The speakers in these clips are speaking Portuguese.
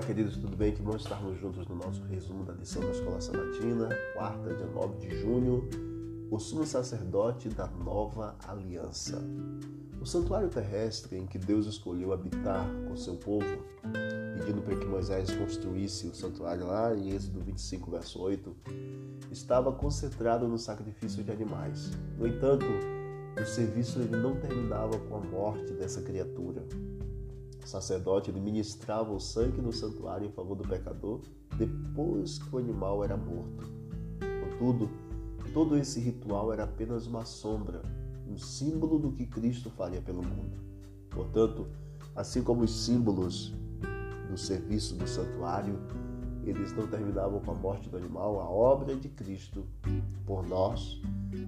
queridos, tudo bem? Que bom estarmos juntos no nosso resumo da lição da Escola Sabatina, quarta, dia 9 de junho, o sumo sacerdote da nova aliança. O santuário terrestre em que Deus escolheu habitar com seu povo, pedindo para que Moisés construísse o santuário lá em Êxodo 25, verso 8, estava concentrado no sacrifício de animais. No entanto, o serviço ele não terminava com a morte dessa criatura. O sacerdote ele ministrava o sangue no santuário em favor do pecador depois que o animal era morto. Contudo, todo esse ritual era apenas uma sombra, um símbolo do que Cristo faria pelo mundo. Portanto, assim como os símbolos do serviço do santuário, eles não terminavam com a morte do animal, a obra de Cristo por nós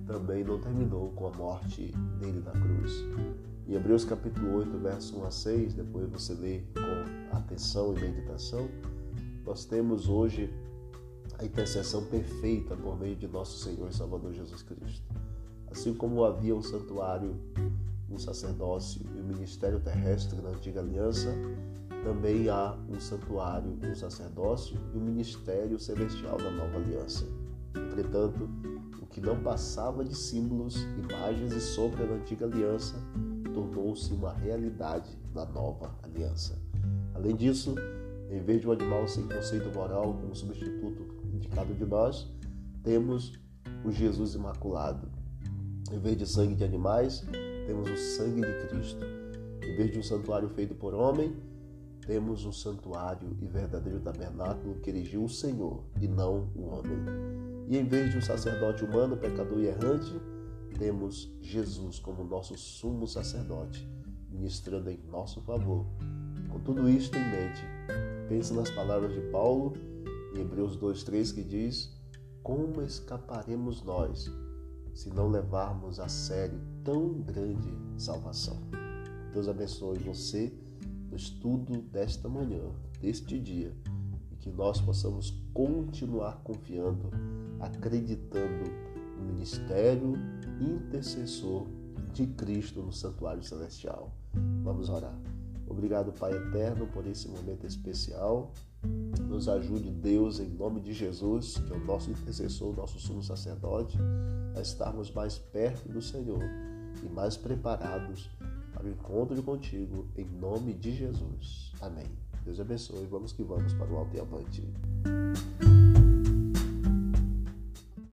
também não terminou com a morte dele na cruz. Em Hebreus capítulo 8, verso 1 a 6, depois você lê com atenção e meditação, nós temos hoje a intercessão perfeita por meio de nosso Senhor e Salvador Jesus Cristo. Assim como havia um santuário, um sacerdócio e um ministério terrestre na antiga aliança, também há um santuário, um sacerdócio e um ministério celestial na nova aliança. Entretanto, o que não passava de símbolos, imagens e sombra da antiga aliança tornou-se uma realidade na nova aliança. Além disso, em vez de um animal sem conceito moral como substituto indicado de nós, temos o Jesus Imaculado. Em vez de sangue de animais, temos o sangue de Cristo. Em vez de um santuário feito por homem, temos um santuário e verdadeiro tabernáculo que erigiu o Senhor e não o homem. E em vez de um sacerdote humano, pecador e errante, temos Jesus como nosso sumo sacerdote, ministrando em nosso favor. Com tudo isto em mente, pense nas palavras de Paulo em Hebreus 2,3 que diz: Como escaparemos nós se não levarmos a sério tão grande salvação? Deus abençoe você no estudo desta manhã, deste dia, e que nós possamos continuar confiando, acreditando ministério intercessor de Cristo no santuário celestial. Vamos orar. Obrigado, Pai eterno, por esse momento especial. Nos ajude, Deus, em nome de Jesus, que é o nosso intercessor, nosso sumo sacerdote, a estarmos mais perto do Senhor e mais preparados para o encontro contigo, em nome de Jesus. Amém. Deus abençoe. Vamos que vamos para o alto e avante.